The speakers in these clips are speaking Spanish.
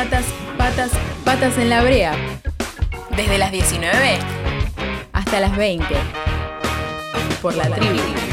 Patas, patas, patas en la brea. Desde las 19 hasta las 20. Por la tribu.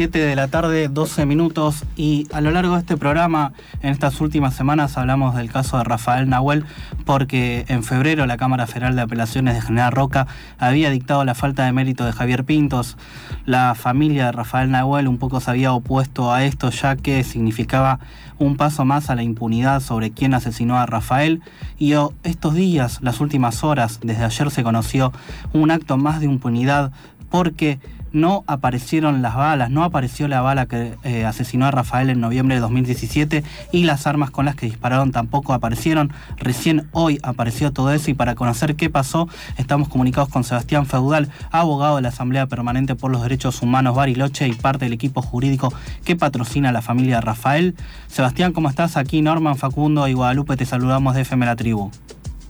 7 de la tarde, 12 minutos, y a lo largo de este programa, en estas últimas semanas, hablamos del caso de Rafael Nahuel, porque en febrero la Cámara Federal de Apelaciones de General Roca había dictado la falta de mérito de Javier Pintos. La familia de Rafael Nahuel un poco se había opuesto a esto, ya que significaba un paso más a la impunidad sobre quién asesinó a Rafael. Y estos días, las últimas horas, desde ayer se conoció un acto más de impunidad porque no aparecieron las balas, no apareció la bala que eh, asesinó a Rafael en noviembre de 2017 y las armas con las que dispararon tampoco aparecieron. Recién hoy apareció todo eso y para conocer qué pasó estamos comunicados con Sebastián Feudal, abogado de la Asamblea Permanente por los Derechos Humanos Bariloche y parte del equipo jurídico que patrocina a la familia de Rafael. Sebastián, ¿cómo estás? Aquí Norman, Facundo y Guadalupe te saludamos de FM La Tribu.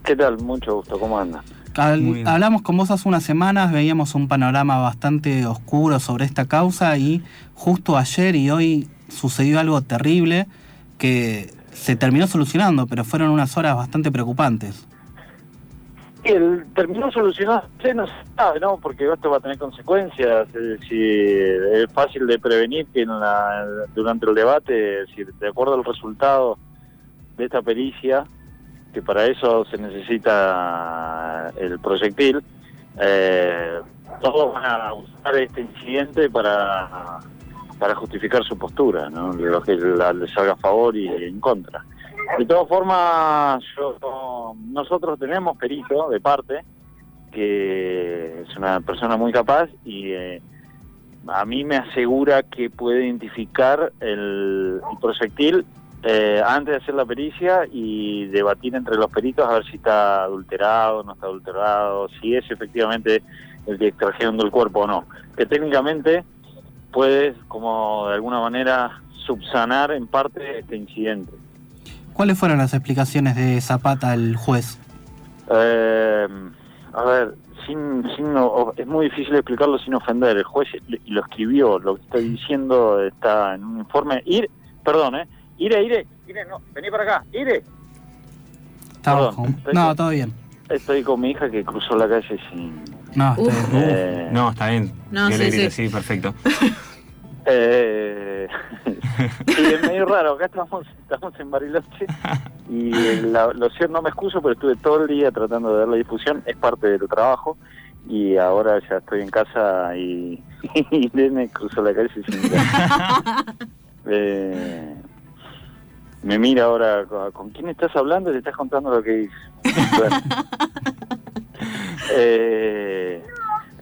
¿Qué tal? Mucho gusto, ¿cómo andas? Hablamos con vos hace unas semanas, veíamos un panorama bastante oscuro sobre esta causa y justo ayer y hoy sucedió algo terrible que se terminó solucionando, pero fueron unas horas bastante preocupantes. El terminó solucionando, no se sabe, ¿no? Porque esto va a tener consecuencias. Si es fácil de prevenir que durante el debate, si de acuerdo al resultado de esta pericia, que para eso se necesita el proyectil, eh, todos van a usar este incidente para, para justificar su postura, ¿no? lo que les salga a favor y en contra. De todas formas, nosotros tenemos perito de parte, que es una persona muy capaz y eh, a mí me asegura que puede identificar el proyectil eh, antes de hacer la pericia y debatir entre los peritos a ver si está adulterado, no está adulterado, si es efectivamente el que extrajeron del cuerpo o no. Que técnicamente puede, como de alguna manera, subsanar en parte este incidente. ¿Cuáles fueron las explicaciones de Zapata al juez? Eh, a ver, sin, sin es muy difícil explicarlo sin ofender. El juez lo escribió, lo que estoy diciendo está en un informe. Ir, perdón, ¿eh? Ire, Ire, Ire, no, vení para acá, Ire. no, todo bien. Estoy con mi hija que cruzó la calle sin... No, está bien. Eh, no, está bien. No, sí, sí. sí, perfecto. Eh, sí, es medio raro. Acá estamos, estamos en Bariloche y la, lo cierto no me excuso, pero estuve todo el día tratando de dar la difusión. Es parte del trabajo y ahora ya estoy en casa y, y me cruzó la calle sin... eh, me mira ahora, ¿con quién estás hablando? Te estás contando lo que dice. Eh,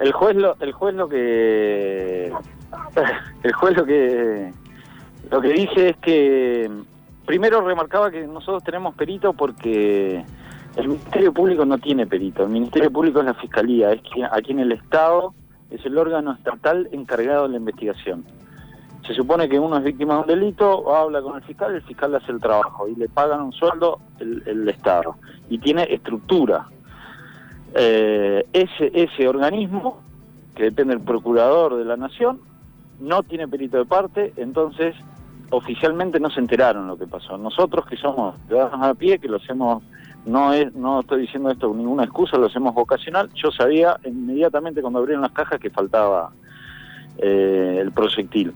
el juez lo, el juez lo que el juez lo que lo que dice es que primero remarcaba que nosotros tenemos perito porque el Ministerio Público no tiene perito, el Ministerio Público es la Fiscalía, es que aquí en el Estado es el órgano estatal encargado de la investigación. Se supone que uno es víctima de un delito, habla con el fiscal, el fiscal hace el trabajo y le pagan un sueldo el, Estado. Y tiene estructura. Eh, ese, ese organismo, que depende del procurador de la nación, no tiene perito de parte, entonces oficialmente no se enteraron lo que pasó. Nosotros que somos ciudadanos a pie, que lo hacemos, no es, no estoy diciendo esto con ninguna excusa, lo hacemos vocacional, yo sabía inmediatamente cuando abrieron las cajas que faltaba eh, el proyectil.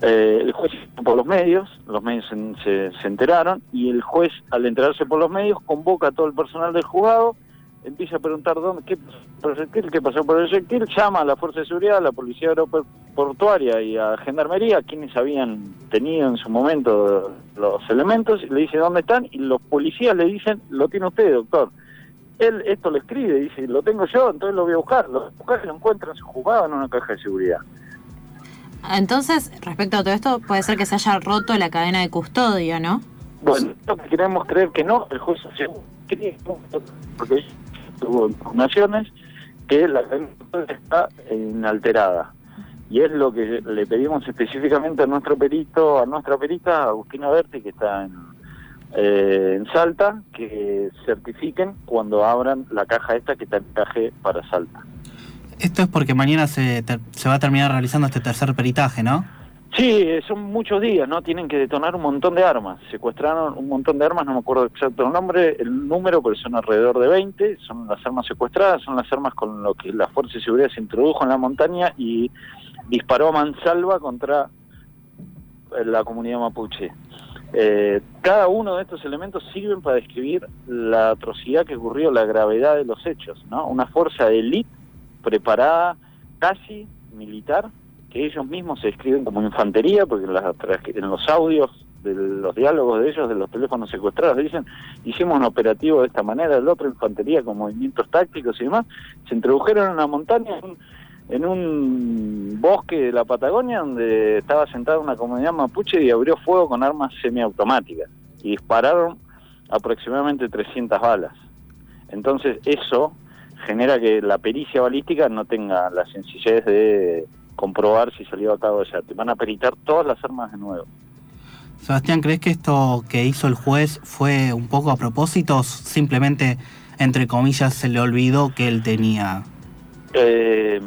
Eh, el juez por los medios, los medios se, enteraron y el juez al enterarse por los medios convoca a todo el personal del juzgado, empieza a preguntar dónde, qué proyectil, qué pasó por el proyectil, llama a la Fuerza de Seguridad, a la Policía Aeroportuaria y a Gendarmería, quienes habían tenido en su momento los elementos, y le dice dónde están y los policías le dicen, lo tiene usted, doctor. Él esto lo escribe, dice, lo tengo yo, entonces lo voy a buscar. Lo buscar y lo encuentra en su juzgado en una caja de seguridad. Entonces, respecto a todo esto, puede ser que se haya roto la cadena de custodia, ¿no? Bueno, queremos creer que no, el juez porque tuvo informaciones que la cadena está inalterada. Y es lo que le pedimos específicamente a nuestro perito, a nuestra perita, Agustina Berti, que está en, eh, en Salta, que certifiquen cuando abran la caja esta que está en caje para Salta. Esto es porque mañana se, se va a terminar realizando este tercer peritaje, ¿no? Sí, eh, son muchos días, ¿no? Tienen que detonar un montón de armas. Secuestraron un montón de armas, no me acuerdo exacto el nombre, el número, pero son alrededor de 20. Son las armas secuestradas, son las armas con lo que la Fuerza de Seguridad se introdujo en la montaña y disparó a mansalva contra la comunidad mapuche. Eh, cada uno de estos elementos sirven para describir la atrocidad que ocurrió, la gravedad de los hechos, ¿no? Una fuerza de élite preparada, casi militar, que ellos mismos se describen como infantería, porque en, las, en los audios de los diálogos de ellos, de los teléfonos secuestrados, dicen, hicimos un operativo de esta manera, el otro infantería con movimientos tácticos y demás, se introdujeron en una montaña, en un bosque de la Patagonia donde estaba sentada una comunidad mapuche y abrió fuego con armas semiautomáticas y dispararon aproximadamente 300 balas. Entonces eso genera que la pericia balística no tenga la sencillez de comprobar si salió a cabo ya. Te van a peritar todas las armas de nuevo. Sebastián, ¿crees que esto que hizo el juez fue un poco a propósito? Simplemente, entre comillas, se le olvidó que él tenía. Eh,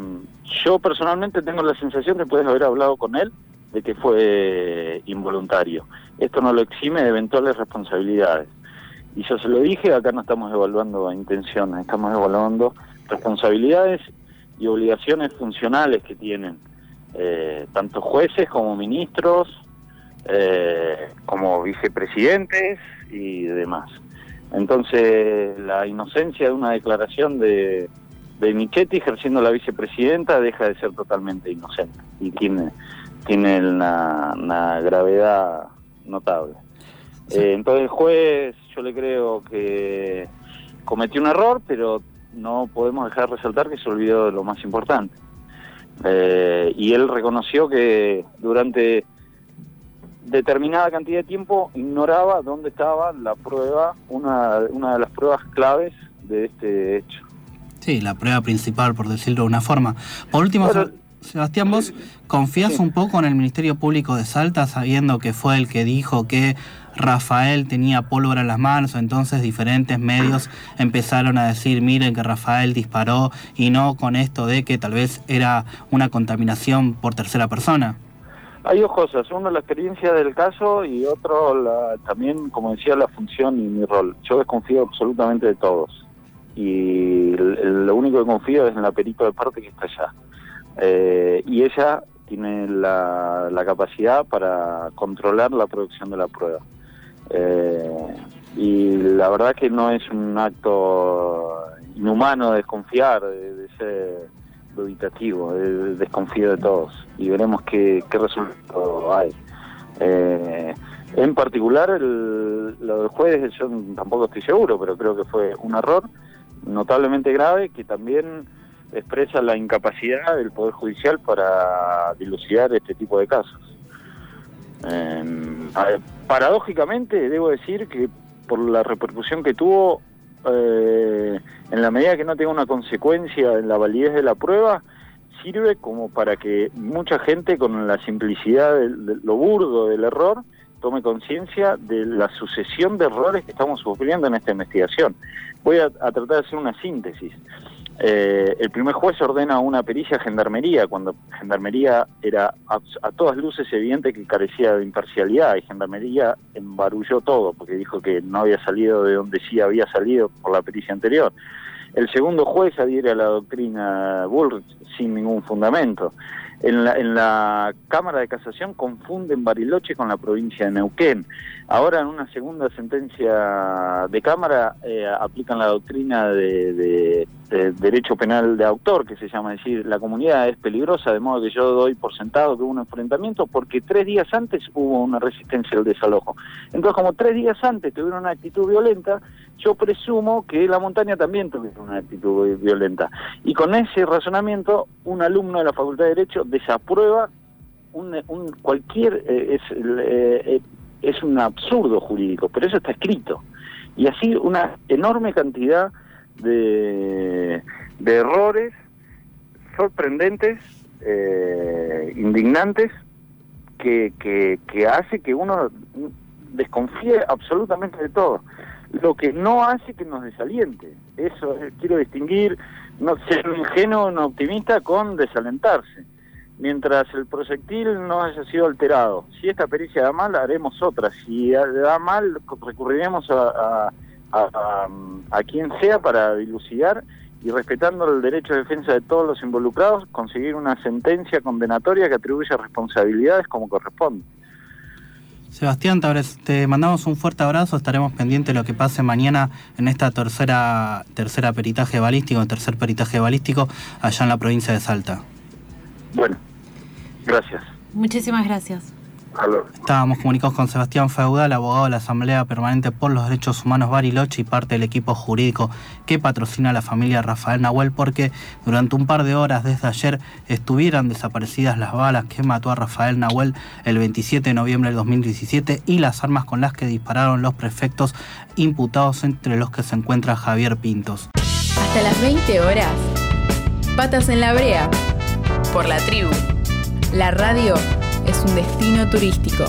yo personalmente tengo la sensación de poder haber hablado con él de que fue involuntario. Esto no lo exime de eventuales responsabilidades. Y yo se lo dije, acá no estamos evaluando intenciones, estamos evaluando responsabilidades y obligaciones funcionales que tienen eh, tanto jueces como ministros, eh, como vicepresidentes y demás. Entonces, la inocencia de una declaración de, de Michetti ejerciendo la vicepresidenta deja de ser totalmente inocente y tiene, tiene una, gravedad notable. Eh, entonces, el juez, yo le creo que cometió un error, pero no podemos dejar de resaltar que se olvidó de lo más importante. Eh, y él reconoció que durante determinada cantidad de tiempo ignoraba dónde estaba la prueba, una, una de las pruebas claves de este hecho. Sí, la prueba principal, por decirlo de una forma. Por último, Sebastián, ¿vos confías un poco en el Ministerio Público de Salta sabiendo que fue el que dijo que Rafael tenía pólvora en las manos, entonces diferentes medios empezaron a decir, miren que Rafael disparó y no con esto de que tal vez era una contaminación por tercera persona. Hay dos cosas, uno la experiencia del caso y otro la, también, como decía, la función y mi rol. Yo desconfío absolutamente de todos y lo único que confío es en la perito de parte que está allá. Eh, y ella tiene la, capacidad para controlar la producción de la prueba. Eh, y la verdad que no es un acto inhumano desconfiar, de, ser dubitativo, desconfío de todos y veremos qué, qué resultado hay. Eh, en particular, el, lo del juez, yo tampoco estoy seguro, pero creo que fue un error notablemente grave que también expresa la incapacidad del Poder Judicial para dilucidar este tipo de casos. Eh, paradójicamente, debo decir que por la repercusión que tuvo, eh, en la medida que no tenga una consecuencia en la validez de la prueba, sirve como para que mucha gente con la simplicidad de, lo burdo del error tome conciencia de la sucesión de errores que estamos sufriendo en esta investigación. Voy a tratar de hacer una síntesis. Eh, el primer juez ordena una pericia a Gendarmería, cuando Gendarmería era a, todas luces evidente que carecía de imparcialidad, y Gendarmería embarulló todo, porque dijo que no había salido de donde sí había salido por la pericia anterior. El segundo juez adhiere a la doctrina Bullrich sin ningún fundamento. En la, en la Cámara de Casación confunden Bariloche con la provincia de Neuquén. Ahora en una segunda sentencia de Cámara eh, aplican la doctrina de, derecho penal de autor, que se llama decir, la comunidad es peligrosa, de modo que yo doy por sentado que hubo un enfrentamiento porque tres días antes hubo una resistencia al desalojo. Entonces como tres días antes tuvieron una actitud violenta, yo presumo que la montaña también tuviera una actitud violenta. Y con ese razonamiento, un alumno de la Facultad de Derecho desaprueba un, cualquier... Eh, es, eh, es un absurdo jurídico, pero eso está escrito. Y así una enorme cantidad de, de errores sorprendentes, eh, indignantes, que, que, hace que uno desconfíe absolutamente de todo lo que no hace que nos desaliente. Eso quiero distinguir, no ser un ingenuo, un optimista con desalentarse. Mientras el proyectil no haya sido alterado. Si esta pericia da mal, haremos otra. Si da mal, recurriremos a, a, a quien sea para dilucidar y respetando el derecho de defensa de todos los involucrados, conseguir una sentencia condenatoria que atribuya responsabilidades como corresponde. Sebastián te mandamos un fuerte abrazo, estaremos pendientes de lo que pase mañana en esta tercera, tercera peritaje balístico, tercer peritaje balístico allá en la provincia de Salta. Bueno, gracias. Muchísimas gracias. Estábamos comunicados con Sebastián Feudal, abogado de la Asamblea Permanente por los Derechos Humanos Bariloche y parte del equipo jurídico que patrocina a la familia Rafael Nahuel porque durante un par de horas desde ayer estuvieran desaparecidas las balas que mató a Rafael Nahuel el 27 de noviembre del 2017 y las armas con las que dispararon los prefectos imputados entre los que se encuentra Javier Pintos. Hasta las 20 horas. Patas en la brea. Por la tribu. La radio es un destino turístico.